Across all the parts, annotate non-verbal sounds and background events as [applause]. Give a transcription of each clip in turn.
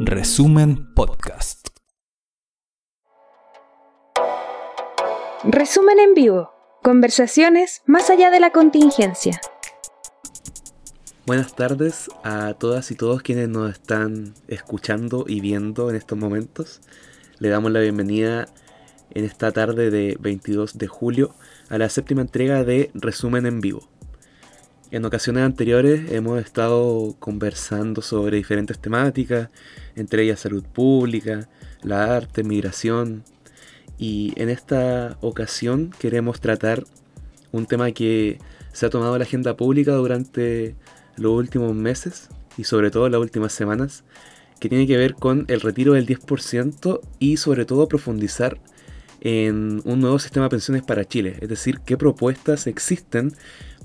Resumen Podcast. Resumen en vivo. Conversaciones más allá de la contingencia. Buenas tardes a todas y todos quienes nos están escuchando y viendo en estos momentos. Le damos la bienvenida en esta tarde de 22 de julio a la séptima entrega de Resumen en Vivo. En ocasiones anteriores hemos estado conversando sobre diferentes temáticas, entre ellas salud pública, la arte, migración, y en esta ocasión queremos tratar un tema que se ha tomado la agenda pública durante los últimos meses y sobre todo las últimas semanas, que tiene que ver con el retiro del 10% y sobre todo profundizar en un nuevo sistema de pensiones para Chile, es decir, qué propuestas existen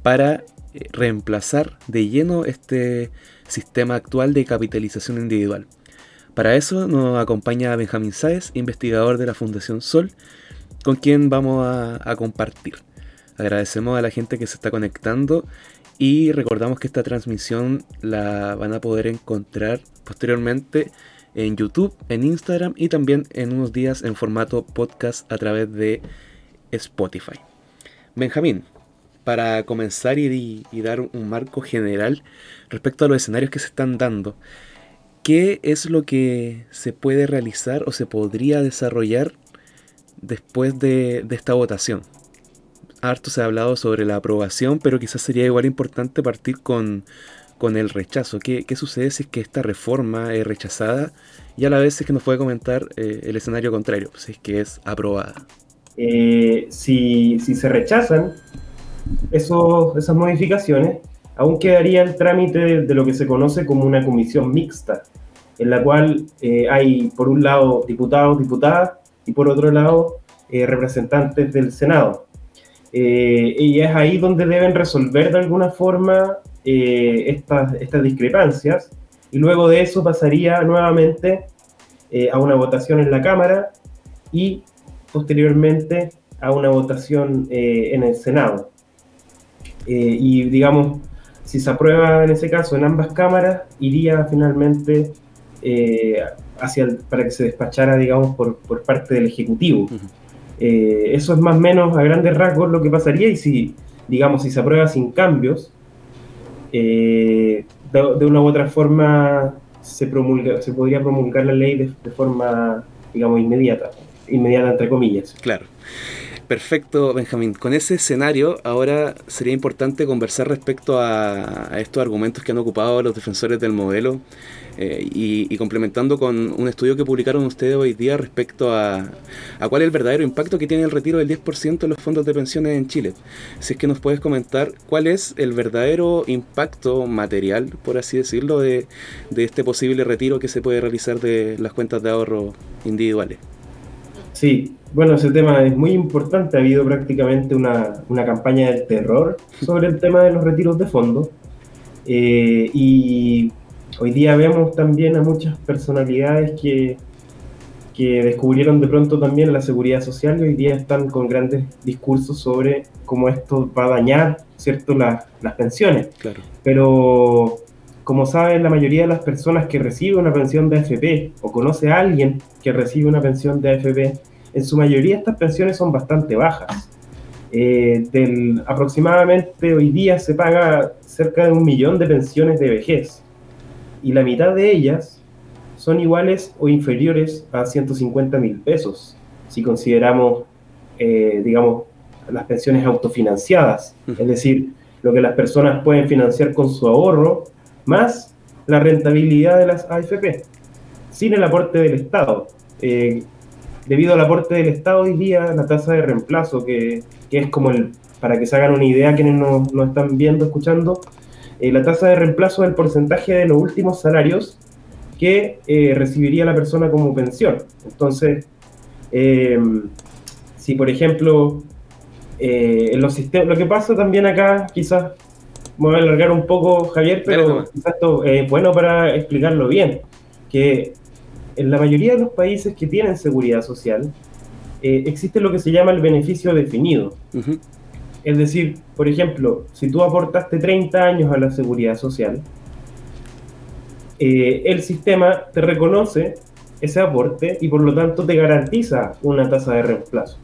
para reemplazar de lleno este sistema actual de capitalización individual. Para eso nos acompaña Benjamín Sáez, investigador de la Fundación Sol, con quien vamos a, compartir. Agradecemos a la gente que se está conectando y recordamos que esta transmisión la van a poder encontrar posteriormente en YouTube, en Instagram y también en unos días en formato podcast a través de Spotify. Benjamín, para comenzar y, dar un marco general respecto a los escenarios que se están dando, ¿qué es lo que se puede realizar o se podría desarrollar después de, esta votación? Harto se ha hablado sobre la aprobación, pero quizás sería igual importante partir con, con el rechazo. ¿Qué, sucede si es que esta reforma es rechazada y a la vez es que nos puede comentar eh, el escenario contrario, si es que es aprobada? Eh, si, se rechazan esas modificaciones, aún quedaría el trámite de, lo que se conoce como una comisión mixta, en la cual eh, hay por un lado diputados, diputadas y por otro lado representantes del Senado. y es ahí donde deben resolver de alguna forma eh, estas, estas discrepancias y luego de eso pasaría nuevamente eh, a una votación en la Cámara y posteriormente a una votación eh, en el Senado. Y digamos, si se aprueba en ese caso en ambas cámaras, iría finalmente hacia para que se despachara, digamos, por, por parte del Ejecutivo. eso es más o menos a grandes rasgos lo que pasaría y si, digamos, si se aprueba sin cambios, eh, de, una u otra forma se, promulga, se podría promulgar la ley de, forma, digamos, inmediata, inmediata entre comillas. Claro. Perfecto, Benjamín. Con ese escenario, ahora sería importante conversar respecto a, estos argumentos que han ocupado los defensores del modelo eh, y, complementando con un estudio que publicaron ustedes hoy día respecto a, cuál es el verdadero impacto que tiene el retiro del 10% de los fondos de pensiones en Chile. Si es que nos puedes comentar cuál es el verdadero impacto material, por así decirlo, de, de este posible retiro que se puede realizar de las cuentas de ahorro individuales. Sí, bueno, ese tema es muy importante. Ha habido prácticamente una, una campaña del terror sobre el tema de los retiros de fondos. Eh, y hoy día vemos también a muchas personalidades que, que descubrieron de pronto también la seguridad social y hoy día están con grandes discursos sobre cómo esto va a dañar ¿cierto? las, las pensiones. Claro. Pero como saben, la mayoría de las personas que reciben una pensión de AFP o conoce a alguien que recibe una pensión de AFP, en su mayoría estas pensiones son bastante bajas. Eh, del, aproximadamente hoy día se paga cerca de un millón de pensiones de vejez y la mitad de ellas son iguales o inferiores a 150 mil pesos, si consideramos, eh, digamos, las pensiones autofinanciadas, es decir, lo que las personas pueden financiar con su ahorro más la rentabilidad de las AFP, sin el aporte del Estado. Eh, debido al aporte del Estado hoy día, la tasa de reemplazo, que, es como el, para que se hagan una idea quienes nos, están viendo, escuchando, eh, la tasa de reemplazo es el porcentaje de los últimos salarios que eh, recibiría la persona como pensión. Entonces, si por ejemplo, en los sistemas, lo que pasa también acá, quizás me voy a alargar un poco, Javier, pero es bueno para explicarlo bien, que en la mayoría de los países que tienen seguridad social, eh, existe lo que se llama el beneficio definido. Es decir, por ejemplo, si tú aportaste 30 años a la seguridad social, eh, el sistema te reconoce ese aporte y por lo tanto te garantiza una tasa de reemplazo.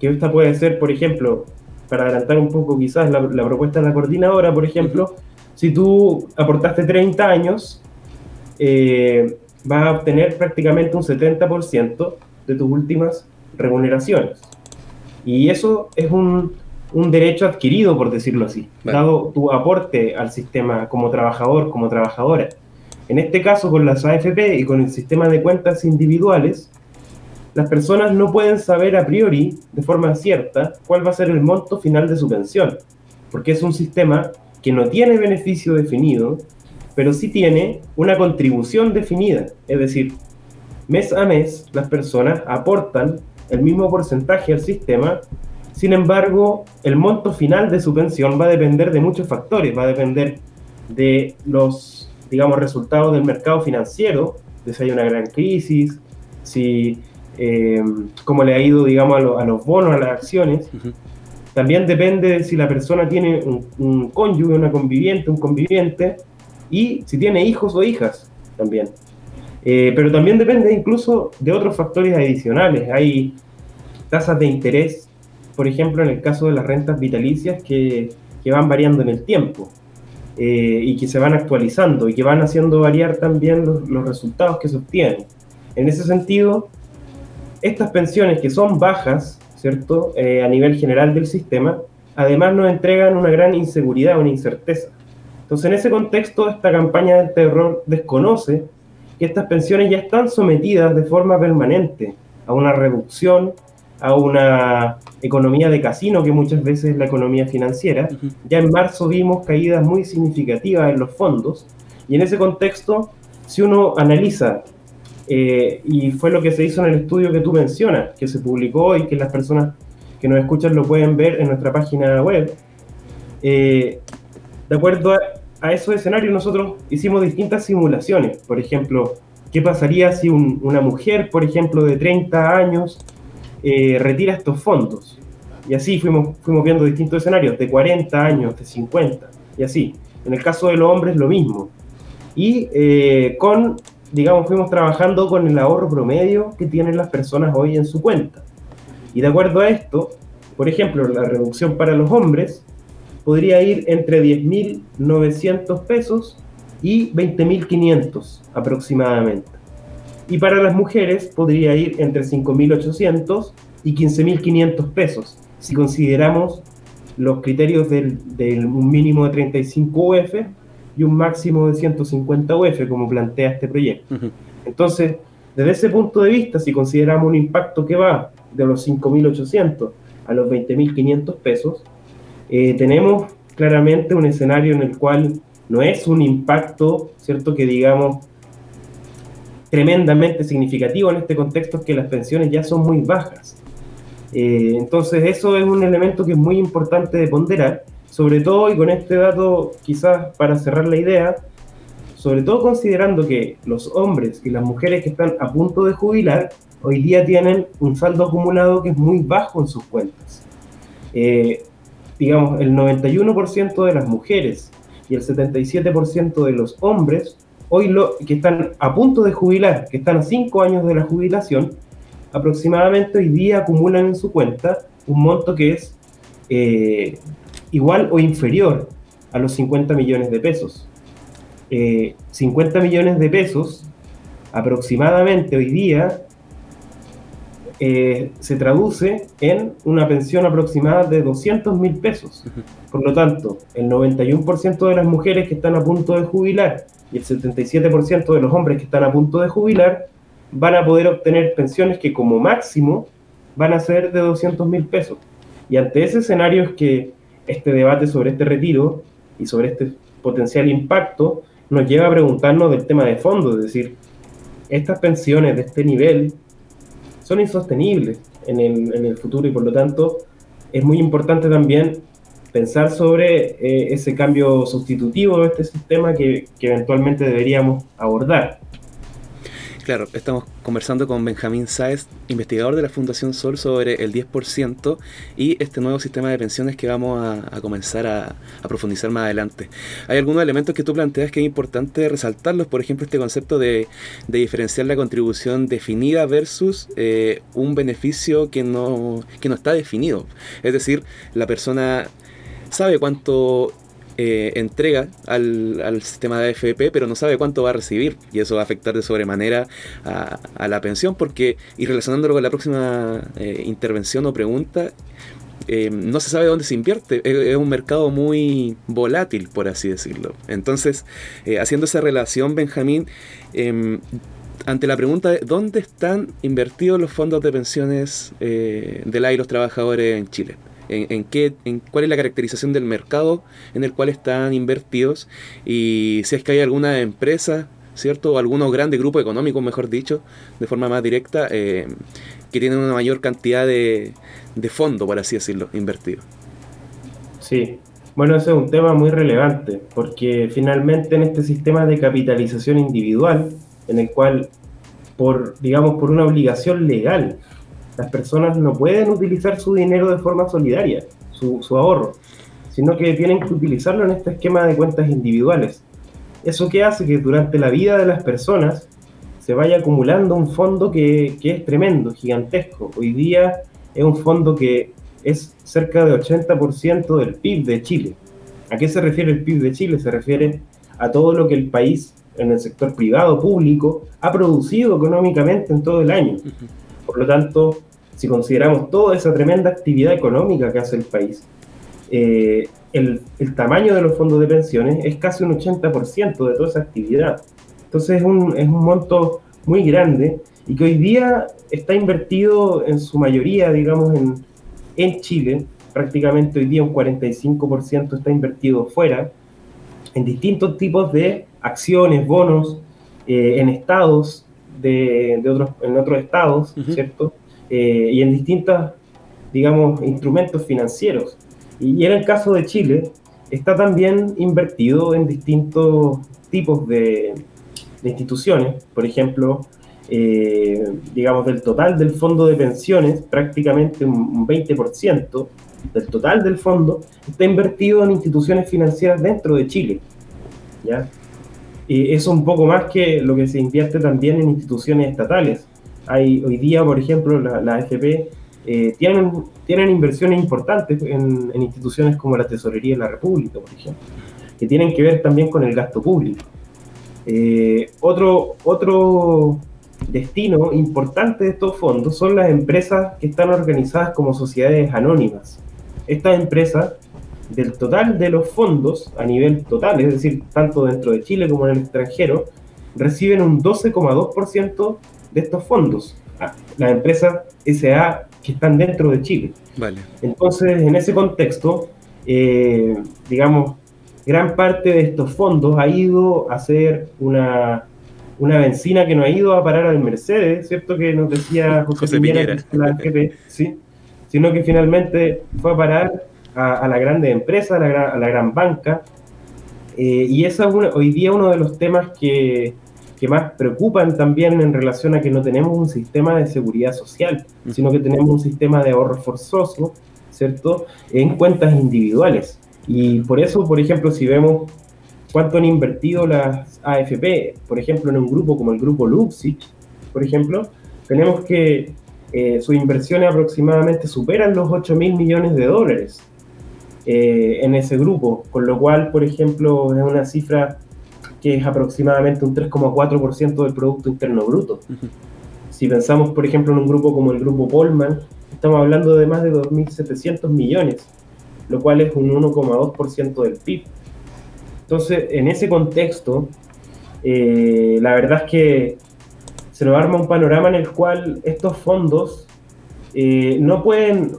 Que esta puede ser, por ejemplo, para adelantar un poco quizás la, propuesta de la coordinadora, por ejemplo, si tú aportaste 30 años, eh, vas a obtener prácticamente un 70% de tus últimas remuneraciones. Y eso es un, un derecho adquirido, por decirlo así, dado tu aporte al sistema como trabajador, como trabajadora. En este caso, con las AFP y con el sistema de cuentas individuales, las personas no pueden saber a priori, de forma cierta, cuál va a ser el monto final de su pensión, porque es un sistema que no tiene beneficio definido, pero sí tiene una contribución definida, es decir, mes a mes las personas aportan el mismo porcentaje al sistema sin embargo, el monto final de su pensión va a depender de muchos factores, va a depender de los, digamos, resultados del mercado financiero, de si hay una gran crisis, si eh, cómo le ha ido, digamos, a, los bonos, a las acciones. También depende de si la persona tiene un, cónyuge, una conviviente, un conviviente, y si tiene hijos o hijas también. Eh, pero también depende incluso de otros factores adicionales. Hay tasas de interés por ejemplo, en el caso de las rentas vitalicias que, que van variando en el tiempo eh, y que se van actualizando y que van haciendo variar también los, los resultados que se obtienen. En ese sentido, estas pensiones que son bajas, ¿cierto?, eh, a nivel general del sistema, además nos entregan una gran inseguridad, una incerteza. Entonces, en ese contexto, esta campaña del terror desconoce que estas pensiones ya están sometidas de forma permanente a una reducción a una economía de casino, que muchas veces es la economía financiera. Ya en marzo vimos caídas muy significativas en los fondos, y en ese contexto, si uno analiza, eh, y fue lo que se hizo en el estudio que tú mencionas, que se publicó y que las personas que nos escuchan lo pueden ver en nuestra página web, eh, de acuerdo a, a, esos escenarios nosotros hicimos distintas simulaciones. Por ejemplo, ¿qué pasaría si una mujer, por ejemplo, de 30 años, eh, retira estos fondos. Y así fuimos, fuimos viendo distintos escenarios, de 40 años, de 50, y así. En el caso de los hombres, lo mismo. Y eh, con, digamos, fuimos trabajando con el ahorro promedio que tienen las personas hoy en su cuenta. Y de acuerdo a esto, por ejemplo, la reducción para los hombres podría ir entre 10.900 pesos y 20.500 aproximadamente y para las mujeres podría ir entre 5.800 y 15.500 pesos, si consideramos los criterios del, un mínimo de 35 UF y un máximo de 150 UF, como plantea este proyecto. Entonces, desde ese punto de vista, si consideramos un impacto que va de los 5.800 a los 20.500 pesos, eh, tenemos claramente un escenario en el cual no es un impacto, ¿cierto?, que digamos tremendamente significativo en este contexto es que las pensiones ya son muy bajas. Eh, entonces eso es un elemento que es muy importante de ponderar, sobre todo y con este dato quizás para cerrar la idea, sobre todo considerando que los hombres y las mujeres que están a punto de jubilar hoy día tienen un saldo acumulado que es muy bajo en sus cuentas. Eh, digamos, el 91% de las mujeres y el 77% de los hombres hoy lo, que están a punto de jubilar, que están a cinco años de la jubilación, aproximadamente hoy día acumulan en su cuenta un monto que es eh, igual o inferior a los 50 millones de pesos. 50 eh, millones de pesos aproximadamente hoy día eh, se traduce en una pensión aproximada de 200 mil pesos. Por lo tanto, el 91% de las mujeres que están a punto de jubilar y el 77% de los hombres que están a punto de jubilar van a poder obtener pensiones que como máximo van a ser de 200 mil pesos. Y ante ese escenario es que este debate sobre este retiro y sobre este potencial impacto nos lleva a preguntarnos del tema de fondo, es decir, estas pensiones de este nivel son insostenibles en el, futuro y por lo tanto es muy importante también pensar sobre eh, ese cambio sustitutivo de este sistema que, eventualmente deberíamos abordar. Claro, estamos conversando con Benjamín Sáez, investigador de la Fundación Sol, sobre el 10% y este nuevo sistema de pensiones que vamos a, comenzar a, profundizar más adelante. Hay algunos elementos que tú planteas que es importante resaltarlos, por ejemplo, este concepto de, diferenciar la contribución definida versus eh, un beneficio que no, que no está definido. Es decir, la persona sabe cuánto eh, entrega al, sistema de AFP, pero no sabe cuánto va a recibir. Y eso va a afectar de sobremanera a, la pensión, porque, y relacionándolo con la próxima eh, intervención o pregunta, eh, no se sabe dónde se invierte. Es, un mercado muy volátil, por así decirlo. Entonces, haciendo esa relación, Benjamín, em, ante la pregunta de dónde están invertidos los fondos de pensiones de la y los trabajadores en Chile en, qué, en cuál es la caracterización del mercado en el cual están invertidos y si es que hay alguna empresa, ¿cierto? Algunos grandes grupos económicos, mejor dicho, de forma más directa, eh, que tienen una mayor cantidad de, de fondo, por así decirlo, invertido. Sí, bueno, ese es un tema muy relevante, porque finalmente en este sistema de capitalización individual, en el cual, por, digamos, por una obligación legal, las personas no pueden utilizar su dinero de forma solidaria, su, ahorro, sino que tienen que utilizarlo en este esquema de cuentas individuales. ¿Eso qué hace? Que durante la vida de las personas se vaya acumulando un fondo que, que es tremendo, gigantesco. Hoy día es un fondo que es cerca de 80% del PIB de Chile. ¿A qué se refiere el PIB de Chile? Se refiere a todo lo que el país en el sector privado, público, ha producido económicamente en todo el año. Por lo tanto, si consideramos toda esa tremenda actividad económica que hace el país, eh, el, tamaño de los fondos de pensiones es casi un 80% de toda esa actividad. Entonces es un, es un monto muy grande y que hoy día está invertido en su mayoría, digamos, en, en Chile. Prácticamente hoy día un 45% está invertido fuera, en distintos tipos de acciones, bonos, eh, en estados, de, de, otros, en otros estados, ¿cierto? Eh, y en distintos, digamos, instrumentos financieros. Y, en el caso de Chile, está también invertido en distintos tipos de, instituciones. Por ejemplo, eh, digamos, del total del fondo de pensiones, prácticamente un 20% del total del fondo está invertido en instituciones financieras dentro de Chile. ¿ya? Y eso un poco más que lo que se invierte también en instituciones estatales. Hay, hoy día, por ejemplo, la, la AFP eh, tienen, tienen inversiones importantes en, instituciones como la Tesorería de la República, por ejemplo, que tienen que ver también con el gasto público. Eh, otro, otro destino importante de estos fondos son las empresas que están organizadas como sociedades anónimas. Estas empresas, del total de los fondos a nivel total, es decir, tanto dentro de Chile como en el extranjero, reciben un 12,2% de estos fondos, las empresas SA que están dentro de Chile. Vale. Entonces, en ese contexto, eh, digamos, gran parte de estos fondos ha ido a ser una, una benzina que no ha ido a parar al Mercedes, ¿cierto? Que nos decía [laughs] José, Piñera, ¿sí? sino que finalmente fue a parar a, la grande empresa, a la, a la gran banca. Eh, y esa es hoy día uno de los temas que, que más preocupan también en relación a que no tenemos un sistema de seguridad social, sino que tenemos un sistema de ahorro forzoso, ¿cierto?, en cuentas individuales. Y por eso, por ejemplo, si vemos cuánto han invertido las AFP, por ejemplo, en un grupo como el grupo Luxich, por ejemplo, tenemos que eh, sus inversiones aproximadamente superan los 8 mil millones de dólares eh, en ese grupo, con lo cual, por ejemplo, es una cifra que es aproximadamente un 3,4% del Producto Interno Bruto. Si pensamos, por ejemplo, en un grupo como el grupo Polman, estamos hablando de más de 2.700 millones, lo cual es un 1,2% del PIB. Entonces, en ese contexto, eh, la verdad es que se nos arma un panorama en el cual estos fondos eh, no pueden,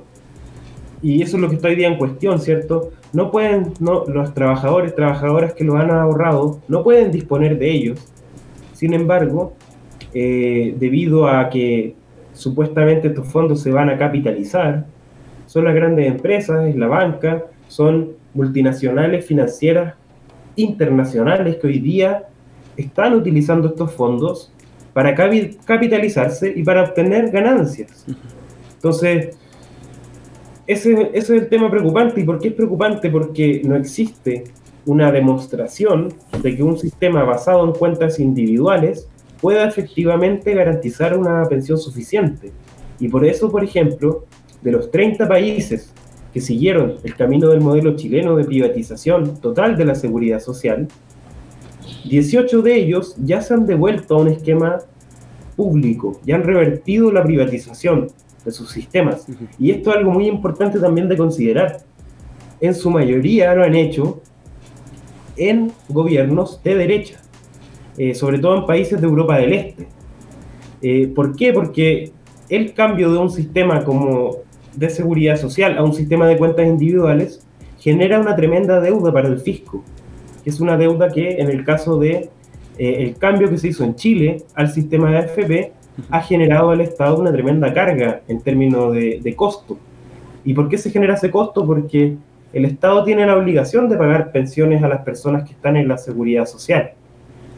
y eso es lo que está hoy día en cuestión, ¿cierto? no pueden, no, los trabajadores, trabajadoras que lo han ahorrado, no pueden disponer de ellos. Sin embargo, eh, debido a que supuestamente estos fondos se van a capitalizar, son las grandes empresas, es la banca, son multinacionales financieras internacionales que hoy día están utilizando estos fondos para capitalizarse y para obtener ganancias. Entonces, ese, es el tema preocupante. ¿Y por qué es preocupante? Porque no existe una demostración de que un sistema basado en cuentas individuales pueda efectivamente garantizar una pensión suficiente. Y por eso, por ejemplo, de los 30 países que siguieron el camino del modelo chileno de privatización total de la seguridad social, 18 de ellos ya se han devuelto a un esquema público, ya han revertido la privatización de sus sistemas. Y esto es algo muy importante también de considerar. En su mayoría lo han hecho en gobiernos de derecha, eh, sobre todo en países de Europa del Este. Eh, ¿Por qué? Porque el cambio de un sistema como de seguridad social a un sistema de cuentas individuales genera una tremenda deuda para el fisco, que es una deuda que en el caso de eh, el cambio que se hizo en Chile al sistema de AFP ha generado al Estado una tremenda carga en términos de, de costo. ¿Y por qué se genera ese costo? Porque el Estado tiene la obligación de pagar pensiones a las personas que están en la seguridad social.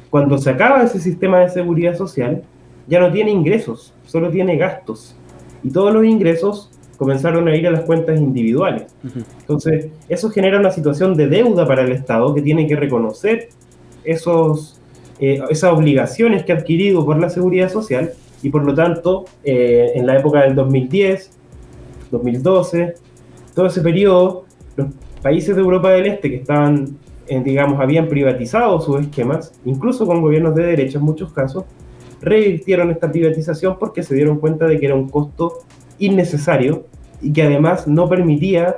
Cuando se acaba ese sistema de seguridad social, ya no tiene ingresos, solo tiene gastos. Y todos los ingresos comenzaron a ir a las cuentas individuales. Entonces, eso genera una situación de deuda para el Estado que tiene que reconocer esos, eh, esas obligaciones que ha adquirido por la seguridad social y por lo tanto, eh, en la época del 2010, 2012, todo ese periodo, los países de Europa del Este que estaban, eh, digamos, habían privatizado sus esquemas, incluso con gobiernos de derecha en muchos casos, revirtieron esta privatización porque se dieron cuenta de que era un costo innecesario y que además no permitía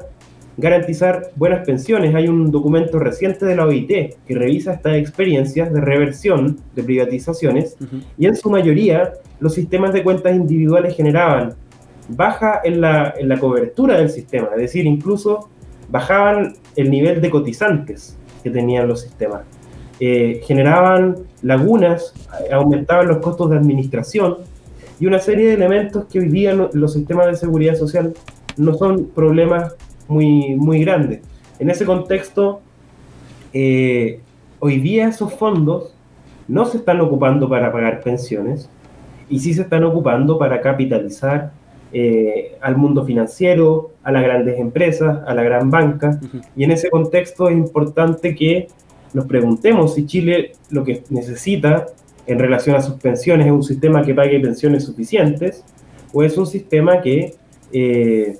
garantizar buenas pensiones. Hay un documento reciente de la OIT que revisa estas experiencias de reversión de privatizaciones y en su mayoría los sistemas de cuentas individuales generaban baja en la, en la cobertura del sistema, es decir, incluso bajaban el nivel de cotizantes que tenían los sistemas. Eh, generaban lagunas, aumentaban los costos de administración y una serie de elementos que hoy día los sistemas de seguridad social no son problemas muy, muy grandes. En ese contexto, eh, hoy día esos fondos no se están ocupando para pagar pensiones y sí se están ocupando para capitalizar eh, al mundo financiero, a las grandes empresas, a la gran banca. Y en ese contexto es importante que nos preguntemos si Chile lo que necesita en relación a sus pensiones es un sistema que pague pensiones suficientes o es un sistema que eh,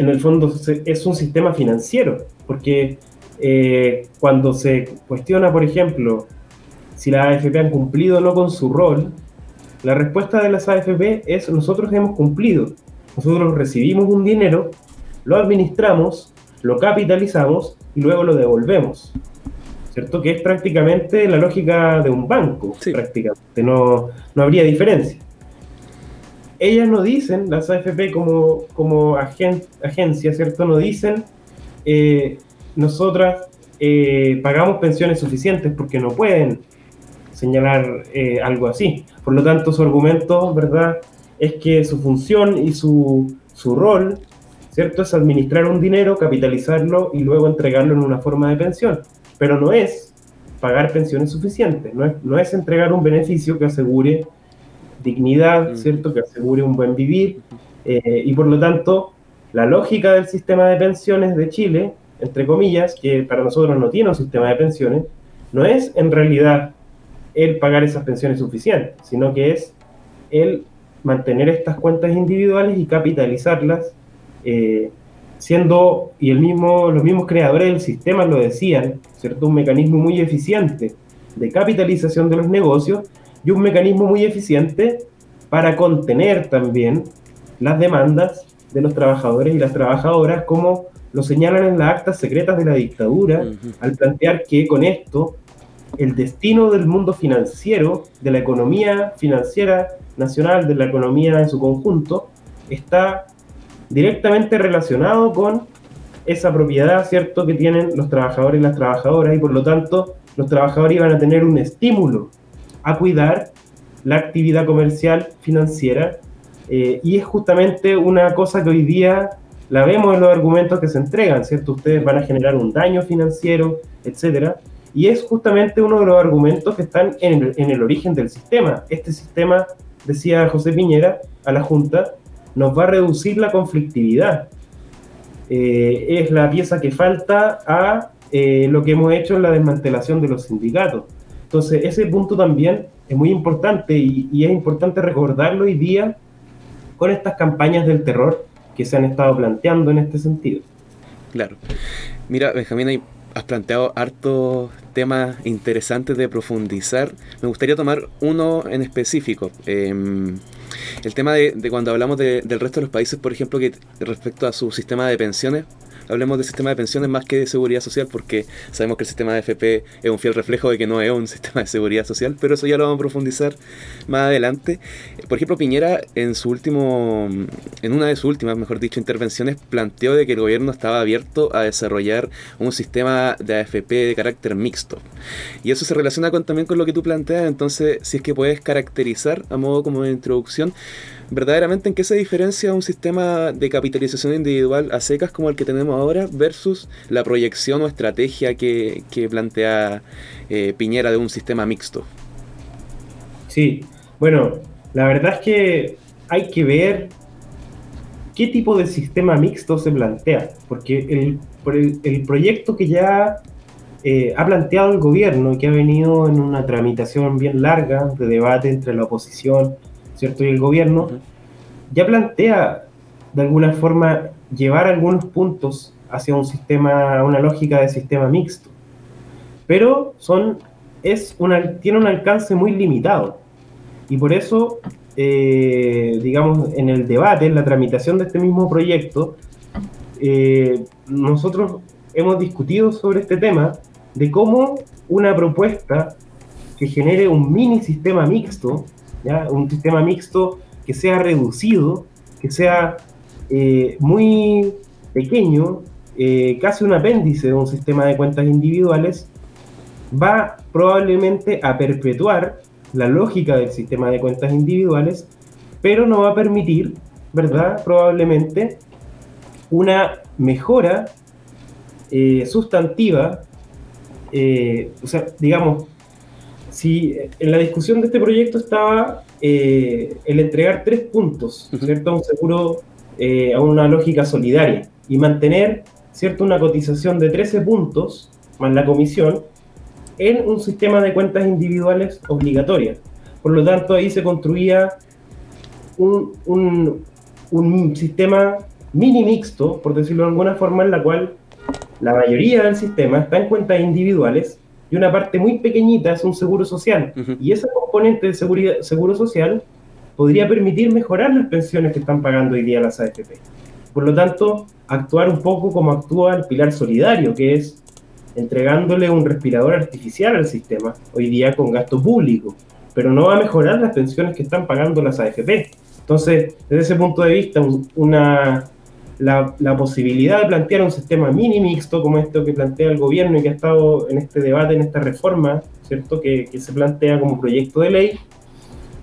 en el fondo es un sistema financiero, porque eh, cuando se cuestiona, por ejemplo, si las AFP han cumplido o no con su rol, la respuesta de las AFP es nosotros hemos cumplido. Nosotros recibimos un dinero, lo administramos, lo capitalizamos y luego lo devolvemos. ¿Cierto? Que es prácticamente la lógica de un banco, prácticamente. No, no habría diferencia ellas no dicen, las AFP como, como agencia, ¿cierto? No dicen, eh, nosotras eh, pagamos pensiones suficientes porque no pueden señalar eh, algo así. Por lo tanto, su argumento, ¿verdad?, es que su función y su, su rol, ¿cierto?, es administrar un dinero, capitalizarlo y luego entregarlo en una forma de pensión. Pero no es pagar pensiones suficientes, no es, no es entregar un beneficio que asegure dignidad, ¿cierto? Que asegure un buen vivir. Eh, y por lo tanto, la lógica del sistema de pensiones de Chile, entre comillas, que para nosotros no tiene un sistema de pensiones, no es en realidad el pagar esas pensiones suficientes, sino que es el mantener estas cuentas individuales y capitalizarlas, eh, siendo, y el mismo, los mismos creadores del sistema lo decían, ¿cierto? Un mecanismo muy eficiente de capitalización de los negocios y un mecanismo muy eficiente para contener también las demandas de los trabajadores y las trabajadoras, como lo señalan en las actas secretas de la dictadura, al plantear que con esto el destino del mundo financiero, de la economía financiera nacional, de la economía en su conjunto, está directamente relacionado con esa propiedad, ¿cierto?, que tienen los trabajadores y las trabajadoras, y por lo tanto los trabajadores iban a tener un estímulo a cuidar la actividad comercial financiera eh, y es justamente una cosa que hoy día la vemos en los argumentos que se entregan, ¿cierto? Ustedes van a generar un daño financiero, etcétera, Y es justamente uno de los argumentos que están en el, en el origen del sistema. Este sistema, decía José Piñera a la Junta, nos va a reducir la conflictividad. Eh, es la pieza que falta a eh, lo que hemos hecho en la desmantelación de los sindicatos. Entonces, ese punto también es muy importante y, es importante recordarlo hoy día con estas campañas del terror que se han estado planteando en este sentido. Claro. Mira, Benjamín, has planteado hartos temas interesantes de profundizar. Me gustaría tomar uno en específico. Eh, el tema de, de cuando hablamos de, del resto de los países, por ejemplo, que respecto a su sistema de pensiones, hablemos de sistema de pensiones más que de seguridad social, porque sabemos que el sistema de FP es un fiel reflejo de que no es un [laughs] sistema de seguridad social, pero eso ya lo vamos a profundizar más adelante. Por ejemplo, Piñera en su último, en una de sus últimas, mejor dicho, intervenciones, planteó de que el gobierno estaba abierto a desarrollar un sistema de AFP de carácter mixto. Y eso se relaciona con, también con lo que tú planteas, entonces, si es que puedes caracterizar a modo como de introducción, verdaderamente en qué se diferencia un sistema de capitalización individual a secas como el que tenemos ahora versus la proyección o estrategia que, plantea eh, Piñera de un sistema mixto. Sí, bueno, la verdad es que hay que ver qué tipo de sistema mixto se plantea, porque el proyecto que ya eh, ha planteado el gobierno, que ha venido en una tramitación bien larga de debate entre la oposición, ¿cierto? Y el gobierno ya plantea de alguna forma llevar algunos puntos hacia un sistema, una lógica de sistema mixto. Pero son, es una, tiene un alcance muy limitado. Y por eso, eh, digamos, en el debate, en la tramitación de este mismo proyecto, eh, nosotros hemos discutido sobre este tema de cómo una propuesta que genere un mini sistema mixto un sistema mixto que sea reducido, que sea eh, muy pequeño, eh, casi un apéndice de un sistema de cuentas individuales, va probablemente a perpetuar la lógica del sistema de cuentas individuales, pero no va a permitir, ¿verdad? Probablemente una mejora eh, sustantiva, o sea, digamos, si en la discusión de este proyecto estaba eh, el entregar tres puntos, ¿cierto? A un seguro, eh, a una lógica solidaria y mantener, ¿cierto? Una cotización de 13 puntos más la comisión en un sistema de cuentas individuales obligatorias. Por lo tanto, ahí se construía un, un, un sistema mini mixto, por decirlo de alguna forma, en la cual la mayoría del sistema está en cuentas individuales y una parte muy pequeñita es un seguro social. Uh -huh. Y ese componente de seguridad, seguro social podría permitir mejorar las pensiones que están pagando hoy día las AFP. Por lo tanto, actuar un poco como actúa el pilar solidario, que es entregándole un respirador artificial al sistema, hoy día con gasto público, pero no va a mejorar las pensiones que están pagando las AFP. Entonces, desde ese punto de vista, una, la, la, posibilidad de plantear un sistema mini mixto como esto que plantea el gobierno y que ha estado en este debate, en esta reforma, ¿cierto? Que, que se plantea como proyecto de ley,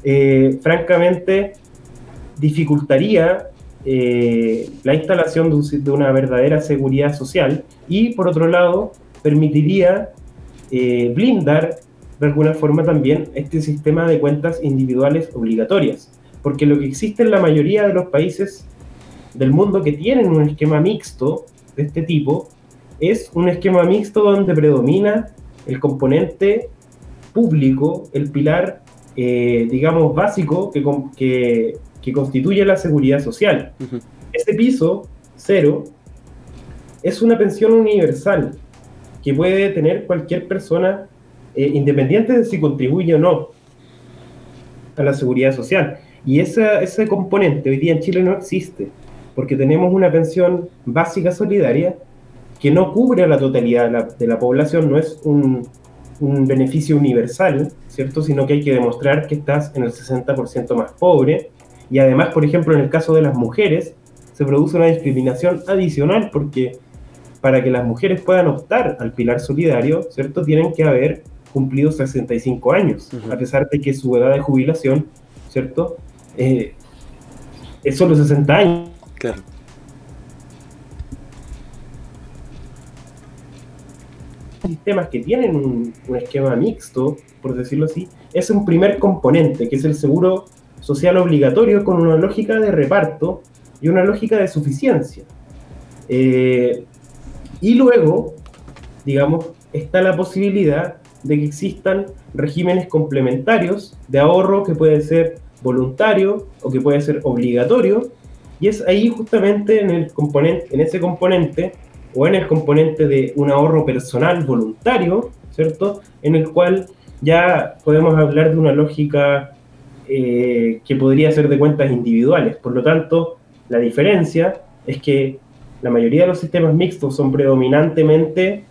eh, francamente dificultaría eh, la instalación de, un, de, una verdadera seguridad social y, por otro lado, permitiría eh, blindar de alguna forma también este sistema de cuentas individuales obligatorias. Porque lo que existe en la mayoría de los países del mundo que tienen un esquema mixto de este tipo es un esquema mixto donde predomina el componente público, el pilar, eh, digamos, básico que, que, que, constituye la seguridad social. Uh -huh. Este piso, cero, es una pensión universal que puede tener cualquier persona, eh, independiente de si contribuye o no a la seguridad social. Y esa, ese componente hoy día en Chile no existe porque tenemos una pensión básica solidaria que no cubre a la totalidad de la, de la población, no es un, un, beneficio universal, ¿cierto? Sino que hay que demostrar que estás en el 60% más pobre. Y además, por ejemplo, en el caso de las mujeres, se produce una discriminación adicional porque para que las mujeres puedan optar al pilar solidario, ¿cierto? Tienen que haber cumplido 65 años, uh -huh. a pesar de que su edad de jubilación, ¿cierto? Eh, es solo 60 años. Claro. sistemas que tienen un, esquema mixto, por decirlo así, es un primer componente, que es el seguro social obligatorio con una lógica de reparto y una lógica de suficiencia. Eh, y luego, digamos, está la posibilidad de que existan regímenes complementarios de ahorro que puede ser voluntario o que puede ser obligatorio, y es ahí justamente en, el componente, en ese componente o en el componente de un ahorro personal voluntario, ¿cierto? En el cual ya podemos hablar de una lógica eh, que podría ser de cuentas individuales. Por lo tanto, la diferencia es que la mayoría de los sistemas mixtos son predominantemente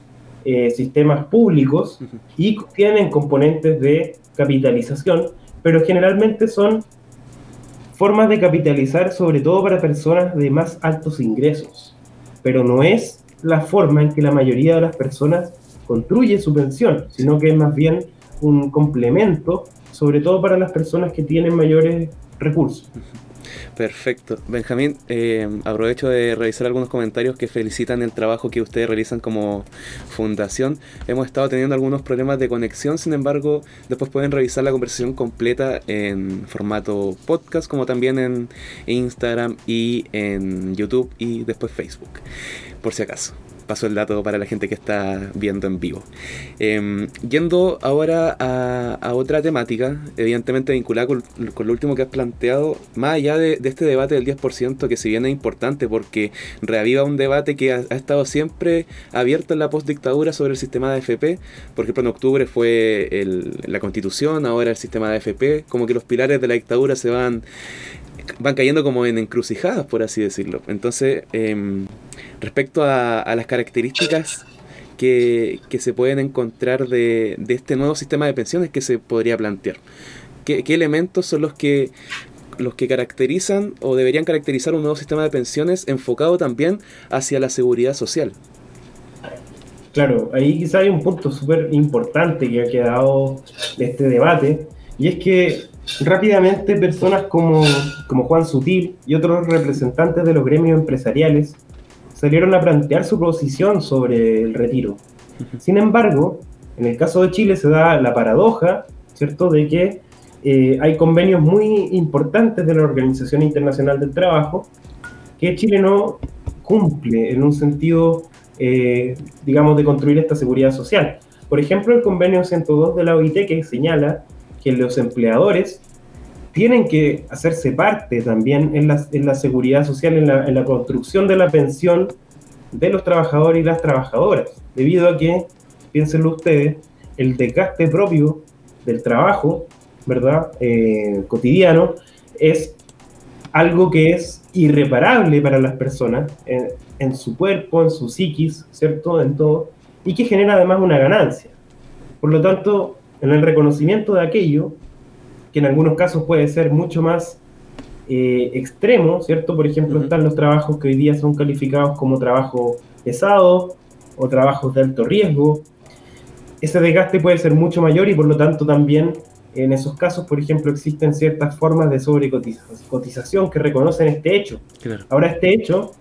eh, sistemas públicos y tienen componentes de capitalización, pero generalmente son formas de capitalizar sobre todo para personas de más altos ingresos, pero no es la forma en que la mayoría de las personas construye su pensión, sino que es más bien un complemento, sobre todo para las personas que tienen mayores recursos. Perfecto. Benjamín, eh, aprovecho de revisar algunos comentarios que felicitan el trabajo que ustedes realizan como fundación. Hemos estado teniendo algunos problemas de conexión, sin embargo, después pueden revisar la conversación completa en formato podcast, como también en Instagram y en YouTube y después Facebook, por si acaso paso el dato para la gente que está viendo en vivo. Em, yendo ahora a, otra temática, evidentemente vinculada con, lo último que has planteado, más allá de, este debate del 10%, que si bien es importante porque reaviva un debate que ha, estado siempre abierto en la postdictadura sobre el sistema de AFP, por ejemplo en octubre fue la constitución, ahora el sistema de AFP, como que los pilares de la dictadura se van van cayendo como en encrucijadas, por así decirlo. Entonces, em, respecto a, las características que, se pueden encontrar de, este nuevo sistema de pensiones que se podría plantear, ¿qué, elementos son los que los que caracterizan o deberían caracterizar un nuevo sistema de pensiones enfocado también hacia la seguridad social? Claro, ahí quizá hay un punto súper importante que ha quedado de este debate, y es que rápidamente personas como, como Juan Sutil y otros representantes de los gremios empresariales salieron a plantear su posición sobre el retiro. Sin embargo, en el caso de Chile se da la paradoja, ¿cierto?, de que eh, hay convenios muy importantes de la Organización Internacional del Trabajo que Chile no cumple en un sentido, eh, digamos, de construir esta seguridad social. Por ejemplo, el convenio 102 de la OIT que señala que los empleadores tienen que hacerse parte también en la, en la seguridad social, en la, en la, construcción de la pensión de los trabajadores y las trabajadoras, debido a que, piénsenlo ustedes, el desgaste propio del trabajo, ¿verdad? Eh, cotidiano, es algo que es irreparable para las personas en, en, su cuerpo, en su psiquis, ¿cierto? En todo, y que genera además una ganancia. Por lo tanto, en el reconocimiento de aquello, que en algunos casos puede ser mucho más eh, extremo, ¿cierto? Por ejemplo, están los trabajos que hoy día son calificados como trabajo pesado o trabajos de alto riesgo. Ese desgaste puede ser mucho mayor y por lo tanto también en esos casos, por ejemplo, existen ciertas formas de sobrecotización que reconocen este hecho. Ahora, este hecho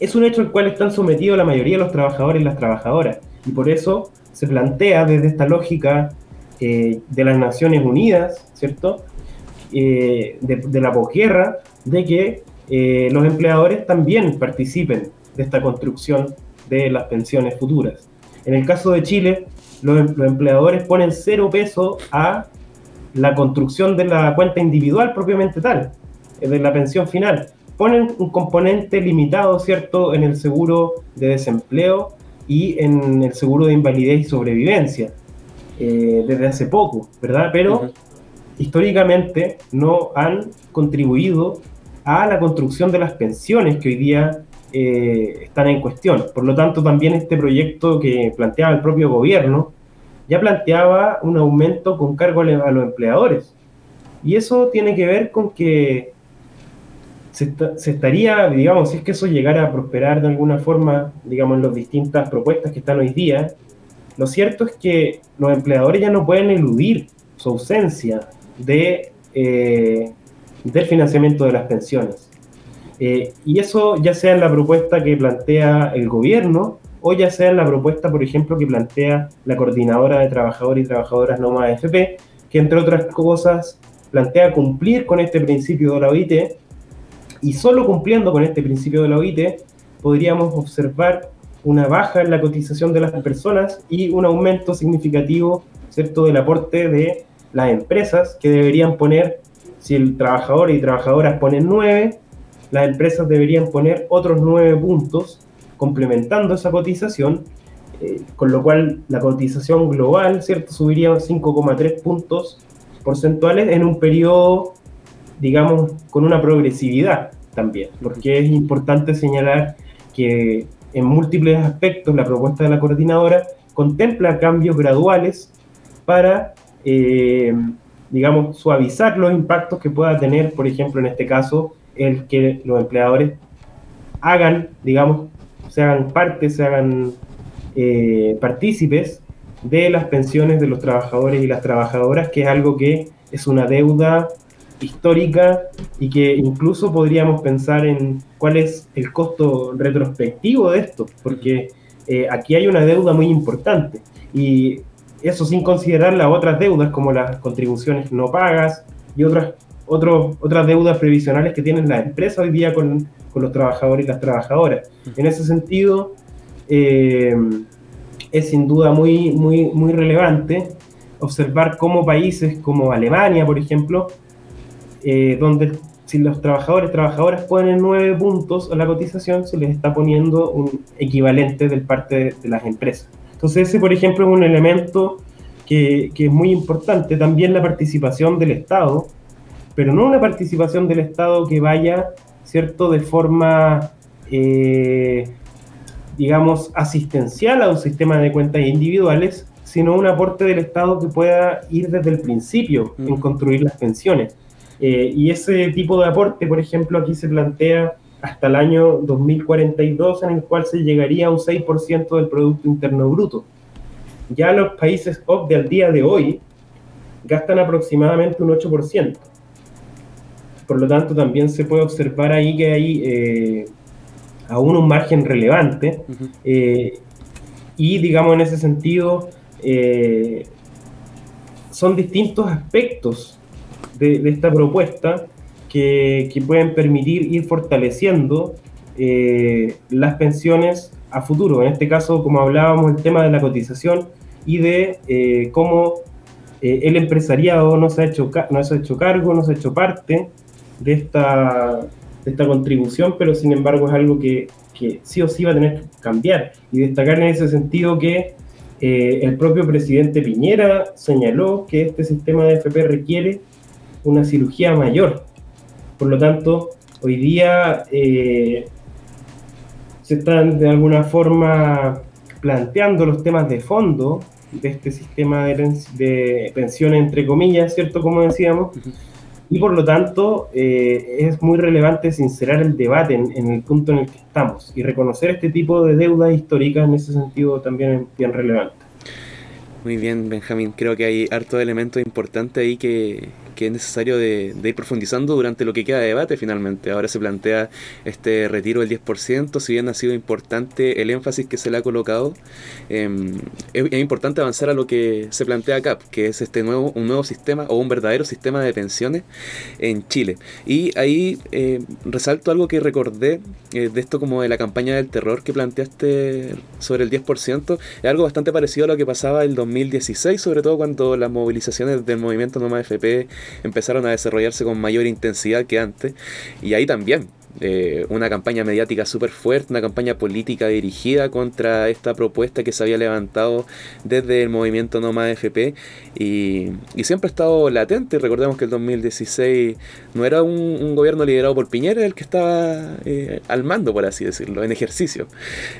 es un hecho al cual están sometidos la mayoría de los trabajadores y las trabajadoras. Y por eso se plantea desde esta lógica eh, de las Naciones Unidas, ¿cierto? Eh, de, la posguerra, de que eh, los empleadores también participen de esta construcción de las pensiones futuras. En el caso de Chile, los, em, los empleadores ponen cero peso a la construcción de la cuenta individual propiamente tal, de la pensión final. Ponen un componente limitado, ¿cierto?, en el seguro de desempleo y en el seguro de invalidez y sobrevivencia, eh, desde hace poco, ¿verdad? Pero históricamente no han contribuido a la construcción de las pensiones que hoy día eh, están en cuestión. Por lo tanto, también este proyecto que planteaba el propio gobierno ya planteaba un aumento con cargo a los empleadores. Y eso tiene que ver con que se, estaría, digamos, si es que eso llegara a prosperar de alguna forma, digamos, en las distintas propuestas que están hoy día, lo cierto es que los empleadores ya no pueden eludir su ausencia de, eh, del financiamiento de las pensiones. Eh, y eso ya sea en la propuesta que plantea el gobierno o ya sea en la propuesta, por ejemplo, que plantea la coordinadora de trabajadores y trabajadoras no más AFP, que entre otras cosas plantea cumplir con este principio de la OIT y solo cumpliendo con este principio de la OIT podríamos observar una baja en la cotización de las personas y un aumento significativo ¿cierto? del aporte de las empresas que deberían poner, si el trabajador y trabajadoras ponen 9, las empresas deberían poner otros 9 puntos complementando esa cotización, eh, con lo cual la cotización global ¿cierto? subiría 5,3 puntos porcentuales en un periodo, digamos, con una progresividad también, porque es importante señalar que en múltiples aspectos la propuesta de la coordinadora contempla cambios graduales para, eh, digamos, suavizar los impactos que pueda tener, por ejemplo, en este caso, el que los empleadores hagan, digamos, se hagan parte, se hagan eh, partícipes de las pensiones de los trabajadores y las trabajadoras, que es algo que es una deuda histórica y que incluso podríamos pensar en cuál es el costo retrospectivo de esto, porque eh, aquí hay una deuda muy importante y eso sin considerar las otras deudas como las contribuciones no pagas y otras, otras deudas previsionales que tienen las empresas hoy día con, con los trabajadores y las trabajadoras. En ese sentido, eh, es sin duda muy, muy, muy relevante observar cómo países como Alemania, por ejemplo, eh, donde si los trabajadores trabajadoras ponen nueve puntos a la cotización, se les está poniendo un equivalente del parte de, las empresas. Entonces ese, por ejemplo, es un elemento que, que, es muy importante. También la participación del Estado, pero no una participación del Estado que vaya, ¿cierto?, de forma eh, digamos, asistencial a un sistema de cuentas individuales, sino un aporte del Estado que pueda ir desde el principio en construir las pensiones. Eh, y ese tipo de aporte, por ejemplo, aquí se plantea hasta el año 2042, en el cual se llegaría a un 6% del Producto Interno Bruto. Ya los países OCDE al día de hoy gastan aproximadamente un 8%. Por lo tanto, también se puede observar ahí que hay eh, aún un margen relevante. Eh, y digamos en ese sentido, eh, son distintos aspectos de, esta propuesta que, pueden permitir ir fortaleciendo eh, las pensiones a futuro. En este caso, como hablábamos, el tema de la cotización y de cómo el empresariado no se, ha hecho, no ha hecho cargo, no se ha hecho parte de esta, esta contribución, pero sin embargo es algo que, que, sí o sí va a tener que cambiar. Y destacar en ese sentido que eh, el propio presidente Piñera señaló que este sistema de FP requiere una cirugía mayor. Por lo tanto, hoy día eh, se están de alguna forma planteando los temas de fondo de este sistema de, de pensiones, entre comillas, ¿cierto? Como decíamos y por lo tanto eh, es muy relevante sincerar el debate en, el punto en el que estamos y reconocer este tipo de deudas históricas en ese sentido también es bien relevante. Muy bien, Benjamín. Creo que hay harto elementos importantes ahí que, que es necesario de, ir profundizando durante lo que queda de debate finalmente. Ahora se plantea este retiro del 10%, si bien ha sido importante el énfasis que se le ha colocado, em, es, importante avanzar a lo que se plantea acá, que es este nuevo, un nuevo sistema o un verdadero sistema de pensiones en Chile. Y ahí eh, resalto algo que recordé eh, de esto como de la campaña del terror que planteaste sobre el 10%, es algo bastante parecido a lo que pasaba el 2016, sobre todo cuando las movilizaciones del movimiento Noma FP empezaron a desarrollarse con mayor intensidad que antes. Y ahí también eh, una campaña mediática súper fuerte, una campaña política dirigida contra esta propuesta que se había levantado desde el movimiento Noma FP y, siempre ha estado latente. Recordemos que el 2016 no era un, gobierno liderado por Piñera el que estaba eh, al mando, por así decirlo, en ejercicio,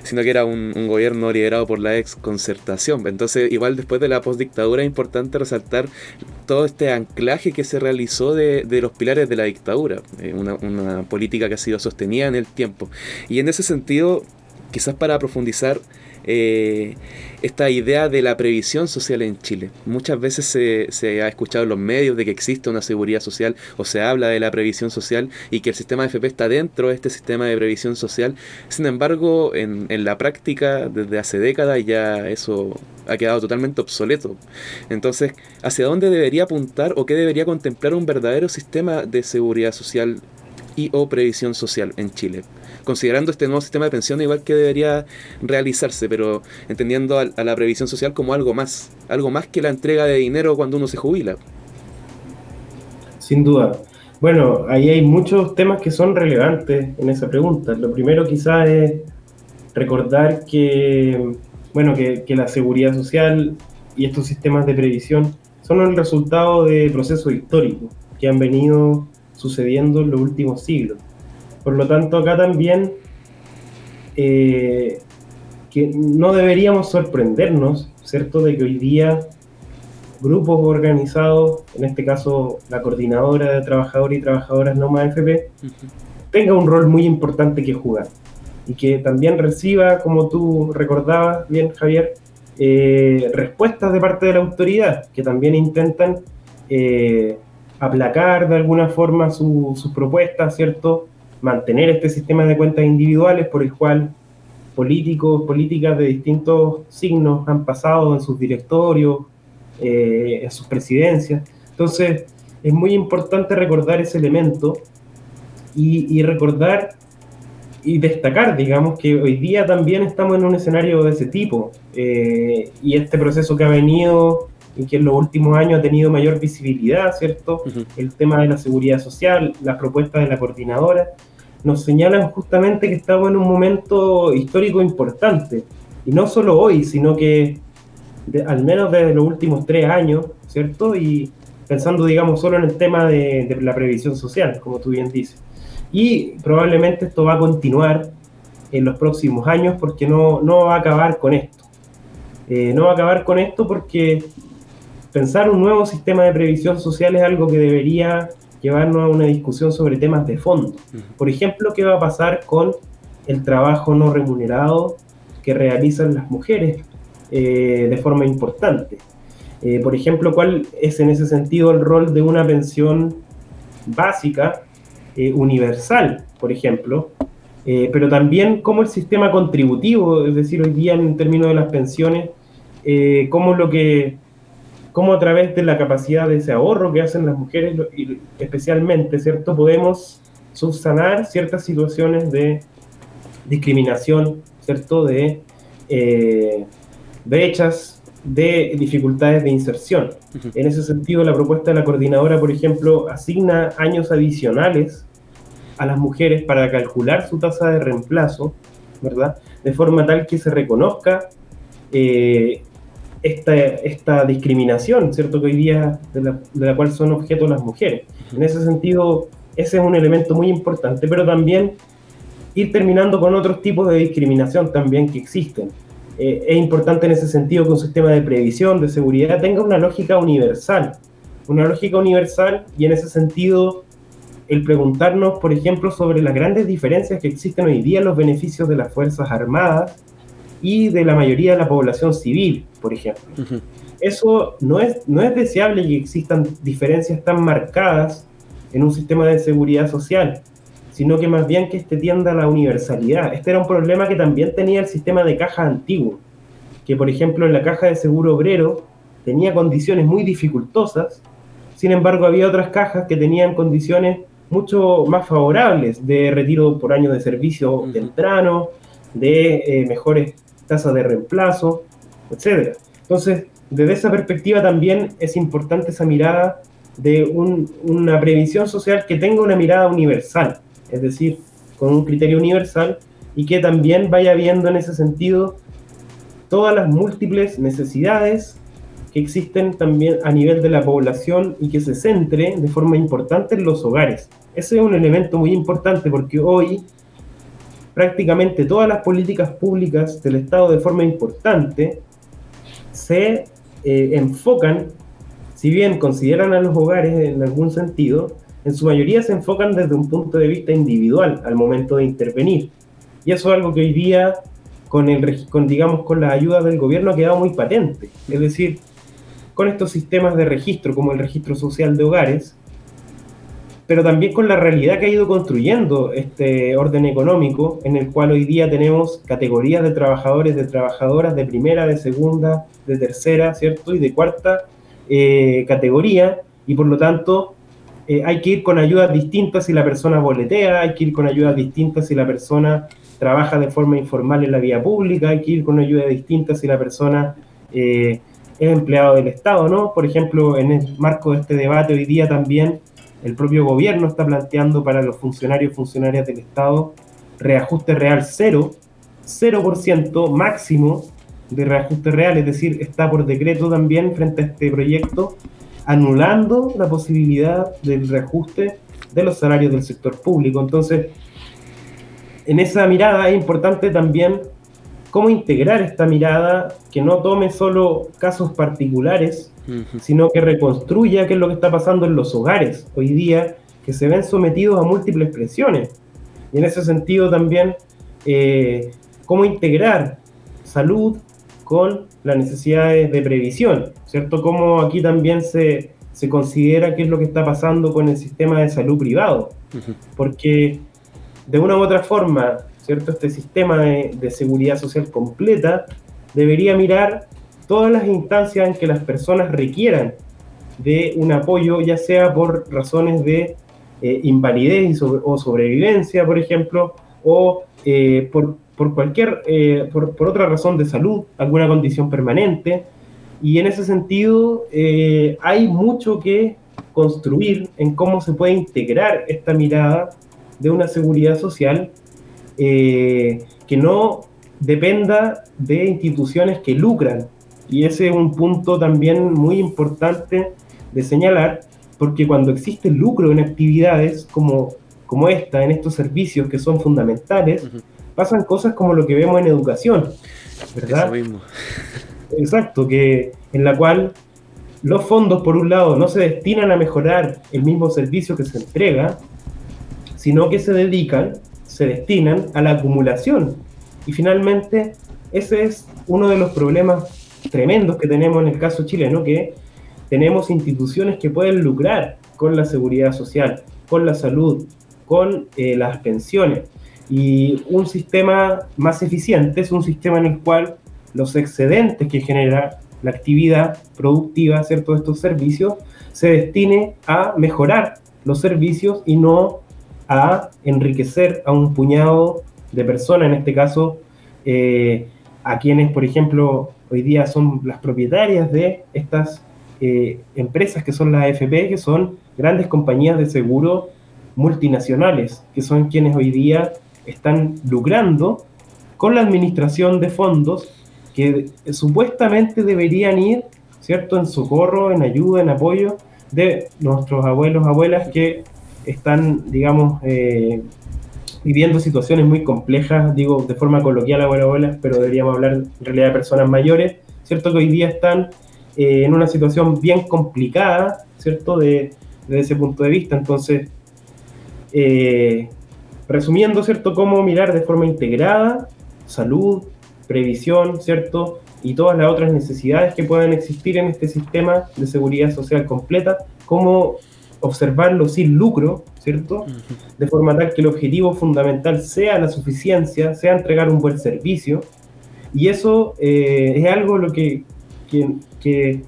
sino que era un, gobierno liderado por la ex concertación. Entonces, igual después de la postdictadura es importante resaltar todo este anclaje que se realizó de, los pilares de la dictadura, eh, una, una política que sido sostenida en el tiempo. Y en ese sentido, quizás para profundizar eh, esta idea de la previsión social en Chile. Muchas veces se, ha escuchado en los medios de que existe una seguridad social o se habla de la previsión social y que el sistema de FP está dentro de este sistema de previsión social. Sin embargo, en, en la práctica, desde hace décadas ya eso ha quedado totalmente obsoleto. Entonces, ¿hacia dónde debería apuntar o qué debería contemplar un verdadero sistema de seguridad social y o previsión social en Chile? considerando este nuevo sistema de pensión igual que debería realizarse, pero entendiendo a, la previsión social como algo más, algo más que la entrega de dinero cuando uno se jubila. Sin duda. Bueno, ahí hay muchos temas que son relevantes en esa pregunta. Lo primero quizás es recordar que, bueno, que, que la seguridad social y estos sistemas de previsión son el resultado de procesos históricos que han venido sucediendo en los últimos siglos. Por lo tanto, acá también eh, que no deberíamos sorprendernos, ¿cierto?, de que hoy día grupos organizados, en este caso la coordinadora de trabajadores y trabajadoras no más FP, tenga un rol muy importante que jugar y que también reciba, como tú recordabas bien, Javier, eh, respuestas de parte de la autoridad, que también intentan eh, aplacar de alguna forma sus propuestas, ¿cierto? mantener este sistema de cuentas individuales por el cual políticos, políticas de distintos signos han pasado en sus directorios, eh, en sus presidencias. Entonces, es muy importante recordar ese elemento y, recordar y destacar, digamos, que hoy día también estamos en un escenario de ese tipo. Eh, y este proceso que ha venido y que en los últimos años ha tenido mayor visibilidad, ¿cierto? El tema de la seguridad social, las propuestas de la coordinadora, nos señalan justamente que estamos en un momento histórico importante. Y no solo hoy, sino que al menos desde los últimos tres años, ¿cierto? Y pensando, digamos, solo en el tema de, la previsión social, como tú bien dices. Y probablemente esto va a continuar en los próximos años porque no, no va a acabar con esto. Eh, no va a acabar con esto porque pensar un nuevo sistema de previsión social es algo que debería llevarnos a una discusión sobre temas de fondo. Por ejemplo, ¿qué va a pasar con el trabajo no remunerado que realizan las mujeres eh, de forma importante? Eh, por ejemplo, ¿cuál es en ese sentido el rol de una pensión básica, eh, universal, por ejemplo? pero también cómo el sistema contributivo, es decir, hoy día en términos de las pensiones, cómo lo que cómo a través de la capacidad de ese ahorro que hacen las mujeres, especialmente, ¿cierto? Podemos subsanar ciertas situaciones de discriminación, ¿cierto? De eh, brechas, de dificultades de inserción. En ese sentido, la propuesta de la coordinadora, por ejemplo, asigna años adicionales a las mujeres para calcular su tasa de reemplazo, ¿verdad? De forma tal que se reconozca eh, esta, esta discriminación, ¿cierto? Que hoy día de la, de la cual son objeto las mujeres. En ese sentido, ese es un elemento muy importante, pero también ir terminando con otros tipos de discriminación también que existen. Eh, es importante en ese sentido que un sistema de previsión, de seguridad, tenga una lógica universal. Una lógica universal y en ese sentido el preguntarnos, por ejemplo, sobre las grandes diferencias que existen hoy día en los beneficios de las Fuerzas Armadas y de la mayoría de la población civil, por ejemplo. Eso no es, no es deseable que existan diferencias tan marcadas en un sistema de seguridad social, sino que más bien que este tienda a la universalidad. Este era un problema que también tenía el sistema de caja antiguo, que por ejemplo en la caja de seguro obrero tenía condiciones muy dificultosas, sin embargo había otras cajas que tenían condiciones mucho más favorables de retiro por año de servicio temprano, de eh, mejores tasa de reemplazo, etc. Entonces, desde esa perspectiva también es importante esa mirada de una previsión social que tenga una mirada universal, es decir, con un criterio universal y que también vaya viendo en ese sentido todas las múltiples necesidades que existen también a nivel de la población y que se centre de forma importante en los hogares. Ese es un elemento muy importante porque hoy prácticamente todas las políticas públicas del Estado de forma importante se eh, enfocan, si bien consideran a los hogares en algún sentido, en su mayoría se enfocan desde un punto de vista individual al momento de intervenir. Y eso es algo que hoy día con, el, con, digamos, con la ayuda del gobierno ha quedado muy patente. Es decir, con estos sistemas de registro, como el registro social de hogares, pero también con la realidad que ha ido construyendo este orden económico, en el cual hoy día tenemos categorías de trabajadores, de trabajadoras de primera, de segunda, de tercera, ¿cierto? Y de cuarta eh, categoría, y por lo tanto eh, hay que ir con ayudas distintas si la persona boletea, hay que ir con ayudas distintas si la persona trabaja de forma informal en la vía pública, hay que ir con ayudas distintas si la persona eh, es empleado del Estado, ¿no? Por ejemplo, en el marco de este debate hoy día también el propio gobierno está planteando para los funcionarios y funcionarias del Estado reajuste real cero, 0% máximo de reajuste real, es decir, está por decreto también frente a este proyecto, anulando la posibilidad del reajuste de los salarios del sector público. Entonces, en esa mirada es importante también cómo integrar esta mirada que no tome solo casos particulares, sino que reconstruya qué es lo que está pasando en los hogares hoy día, que se ven sometidos a múltiples presiones. Y en ese sentido también, eh, cómo integrar salud con las necesidades de previsión, ¿cierto? Cómo aquí también se, se considera qué es lo que está pasando con el sistema de salud privado. Porque de una u otra forma, ¿cierto? Este sistema de, seguridad social completa debería mirar todas las instancias en que las personas requieran de un apoyo, ya sea por razones de eh, invalidez o sobrevivencia, por ejemplo, o eh, por, cualquier, eh, por, otra razón de salud, alguna condición permanente. Y en ese sentido hay mucho que construir en cómo se puede integrar esta mirada de una seguridad social eh, que no dependa de instituciones que lucran. Y ese es un punto también muy importante de señalar, porque cuando existe lucro en actividades como, como esta, en estos servicios que son fundamentales, pasan cosas como lo que vemos en educación, ¿verdad? Exacto, que en la cual los fondos, por un lado, no se destinan a mejorar el mismo servicio que se entrega, sino que se dedican se destinan a la acumulación. Y finalmente, ese es uno de los problemas tremendos que tenemos en el caso chileno, que tenemos instituciones que pueden lucrar con la seguridad social, con la salud, con eh, las pensiones. Y un sistema más eficiente es un sistema en el cual los excedentes que genera la actividad productiva, ¿cierto?, de estos servicios, se destine a mejorar los servicios y no a enriquecer a un puñado de personas, en este caso, eh, a quienes, por ejemplo, hoy día son las propietarias de estas eh, empresas que son las AFP, que son grandes compañías de seguro multinacionales, que son quienes hoy día están lucrando con la administración de fondos que supuestamente deberían ir, ¿cierto?, en socorro, en ayuda, en apoyo de nuestros abuelos, abuelas que están, digamos, eh, viviendo situaciones muy complejas, digo de forma coloquial abuela abuelas, pero deberíamos hablar en realidad de personas mayores, ¿cierto? Que hoy día están eh, en una situación bien complicada, ¿cierto? De, desde ese punto de vista. Entonces, eh, resumiendo, ¿cierto? Cómo mirar de forma integrada salud, previsión, ¿cierto? Y todas las otras necesidades que puedan existir en este sistema de seguridad social completa, cómo observarlo sin lucro, ¿cierto? De forma tal que el objetivo fundamental sea la suficiencia, sea entregar un buen servicio. Y eso eh, es algo lo que, que,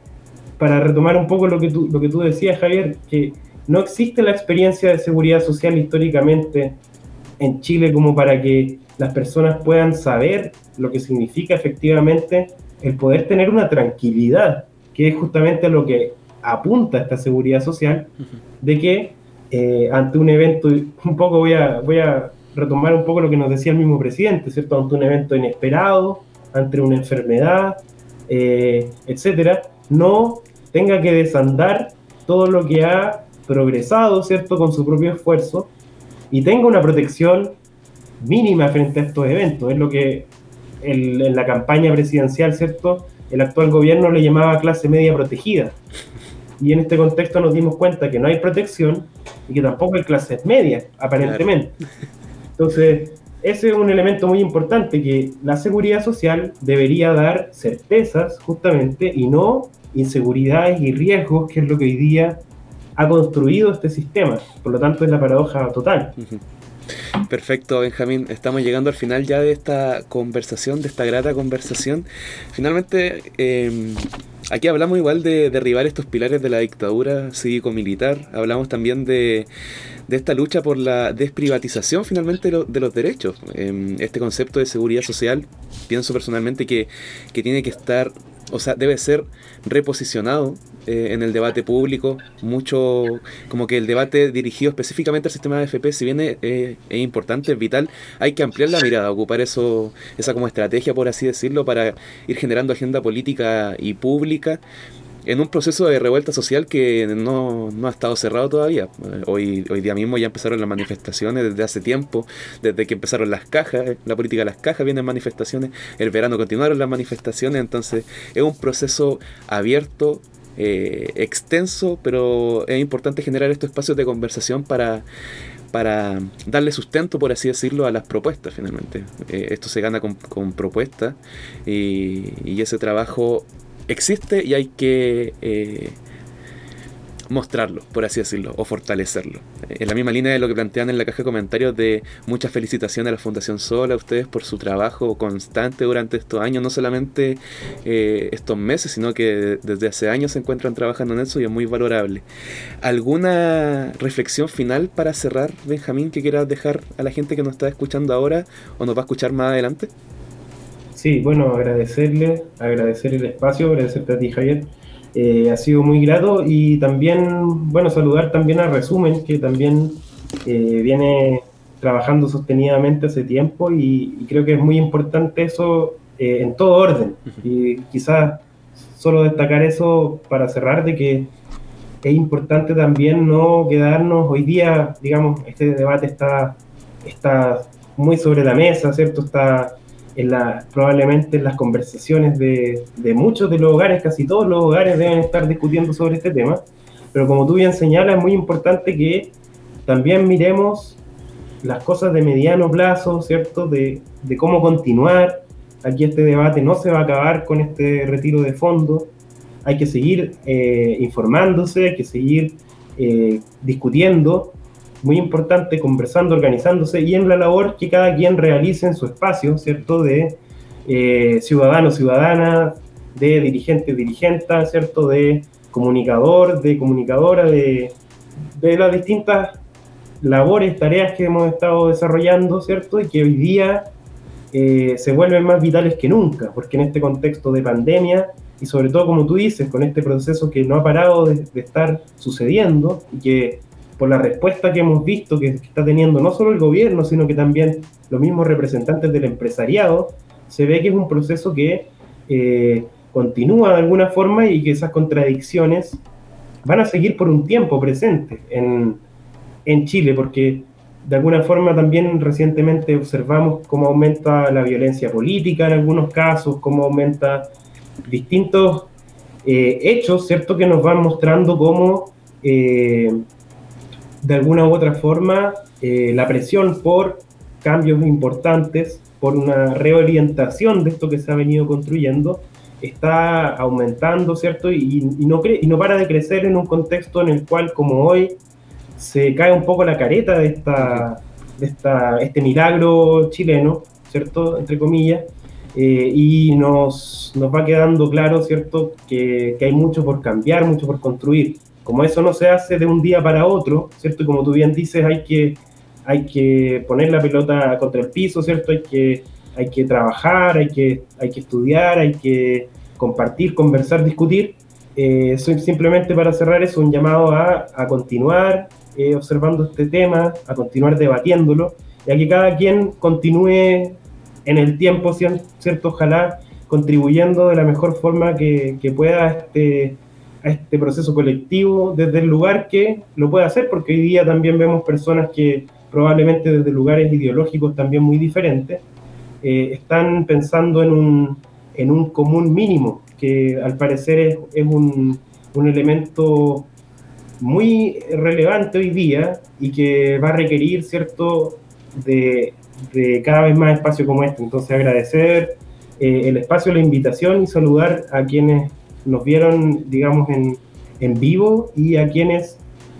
para retomar un poco lo que, tú, lo que tú decías, Javier, que no existe la experiencia de seguridad social históricamente en Chile como para que las personas puedan saber lo que significa efectivamente el poder tener una tranquilidad, que es justamente lo que apunta esta seguridad social, de que eh, ante un evento, un poco voy a, voy a retomar un poco lo que nos decía el mismo presidente, ¿cierto? Ante un evento inesperado, ante una enfermedad, eh, etcétera, no tenga que desandar todo lo que ha progresado, ¿cierto? Con su propio esfuerzo y tenga una protección mínima frente a estos eventos. Es lo que en la campaña presidencial, ¿cierto? El actual gobierno le llamaba clase media protegida. Y en este contexto nos dimos cuenta que no hay protección y que tampoco hay clases medias, aparentemente. Entonces, ese es un elemento muy importante, que la seguridad social debería dar certezas justamente y no inseguridades y riesgos, que es lo que hoy día ha construido este sistema. Por lo tanto, es la paradoja total. Perfecto, Benjamín. Estamos llegando al final ya de esta conversación, de esta grata conversación. Finalmente, em, aquí hablamos igual de derribar estos pilares de la dictadura cívico-militar. Hablamos también de, esta lucha por la desprivatización finalmente de, los derechos. Em, este concepto de seguridad social, pienso personalmente que tiene que estar o sea, debe ser reposicionado eh, en el debate público. Mucho, como que el debate dirigido específicamente al sistema de FP, si bien es, importante, es vital, hay que ampliar la mirada, ocupar eso, esa como estrategia, por así decirlo, para ir generando agenda política y pública en un proceso de revuelta social que no, ha estado cerrado todavía. Hoy, hoy día mismo ya empezaron las manifestaciones desde hace tiempo, desde que empezaron las cajas, la política de las cajas vienen manifestaciones, el verano continuaron las manifestaciones, entonces es un proceso abierto, eh, extenso, pero es importante generar estos espacios de conversación para para darle sustento, por así decirlo, a las propuestas finalmente. Eh, esto se gana con, con propuestas y, y, ese trabajo existe y hay que eh, mostrarlo, por así decirlo, o fortalecerlo. En la misma línea de lo que plantean en la caja de comentarios de muchas felicitaciones a la Fundación Sol, a ustedes por su trabajo constante durante estos años, no solamente eh, estos meses, sino que desde hace años se encuentran trabajando en eso y es muy valorable. ¿Alguna reflexión final para cerrar, Benjamín, que quieras dejar a la gente que nos está escuchando ahora o nos va a escuchar más adelante? Sí, bueno, agradecerle, agradecer el espacio, agradecerte a ti, Javier. Eh, ha sido muy grato y también, bueno, saludar también a Resumen, que también eh, viene trabajando sostenidamente hace tiempo y, creo que es muy importante eso eh, en todo orden. Y quizás solo destacar eso para cerrar de que es importante también no quedarnos hoy día, digamos, este debate está, está muy sobre la mesa, ¿cierto? Está en la, probablemente en las conversaciones de, de, muchos de los hogares, casi todos los hogares deben estar discutiendo sobre este tema, pero como tú bien señalas, es muy importante que también miremos las cosas de mediano plazo, ¿cierto? De, de cómo continuar. Aquí este debate no se va a acabar con este retiro de fondo. Hay que seguir eh, informándose, hay que seguir eh, discutiendo muy importante, conversando, organizándose y en la labor que cada quien realice en su espacio, ¿cierto? De eh, ciudadano, ciudadana, de dirigente, dirigenta, ¿cierto? De comunicador, de comunicadora, de, de las distintas labores, tareas que hemos estado desarrollando, ¿cierto? Y que hoy día eh, se vuelven más vitales que nunca, porque en este contexto de pandemia y sobre todo, como tú dices, con este proceso que no ha parado de, de estar sucediendo y que por la respuesta que hemos visto que, está teniendo no solo el gobierno, sino que también los mismos representantes del empresariado, se ve que es un proceso que eh, continúa de alguna forma y que esas contradicciones van a seguir por un tiempo presentes en, en Chile, porque de alguna forma también recientemente observamos cómo aumenta la violencia política en algunos casos, cómo aumenta distintos eh, hechos, ¿cierto?, que nos van mostrando cómo eh, de alguna u otra forma eh, la presión por cambios importantes, por una reorientación de esto que se ha venido construyendo, está aumentando, ¿cierto? Y, no, y no para de crecer en un contexto en el cual, como hoy, se cae un poco la careta de, esta, de esta, este milagro chileno, ¿cierto? Entre comillas, eh, y nos, nos va quedando claro, ¿cierto?, que, que hay mucho por cambiar, mucho por construir. Como eso no se hace de un día para otro, ¿cierto? Como tú bien dices, hay que, hay que poner la pelota contra el piso, ¿cierto? Hay que, hay que trabajar, hay que, hay que estudiar, hay que compartir, conversar, discutir. Eh, simplemente para cerrar es un llamado a, a continuar eh, observando este tema, a continuar debatiéndolo, y a que cada quien continúe en el tiempo, ¿cierto? Ojalá contribuyendo de la mejor forma que, que pueda este, este proceso colectivo desde el lugar que lo puede hacer, porque hoy día también vemos personas que probablemente desde lugares ideológicos también muy diferentes, eh, están pensando en un, en un común mínimo, que al parecer es, es un, un elemento muy relevante hoy día y que va a requerir cierto de, cada vez más espacios como este. Entonces agradecer eh, el espacio, la invitación y saludar a quienes nos vieron, digamos, en, en vivo y a quienes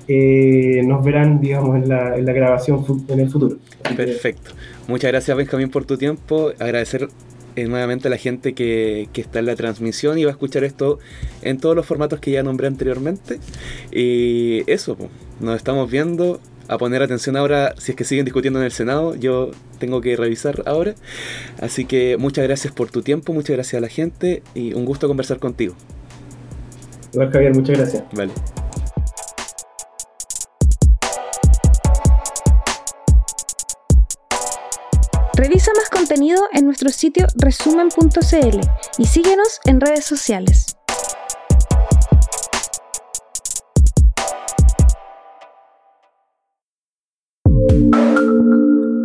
eh, nos verán, digamos, en la, en la grabación en el futuro. Perfecto. Muchas gracias, Benjamín, por tu tiempo. Agradecer eh, nuevamente a la gente que, que, está en la transmisión y va a escuchar esto en todos los formatos que ya nombré anteriormente. Y eso, nos estamos viendo. A poner atención ahora si es que siguen discutiendo en el Senado. Yo tengo que revisar ahora. Así que muchas gracias por tu tiempo, muchas gracias a la gente y un gusto conversar contigo. Igual, Javier, muchas gracias. Vale. Revisa más contenido en nuestro sitio resumen.cl y síguenos en redes sociales.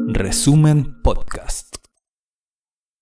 Resumen Podcast.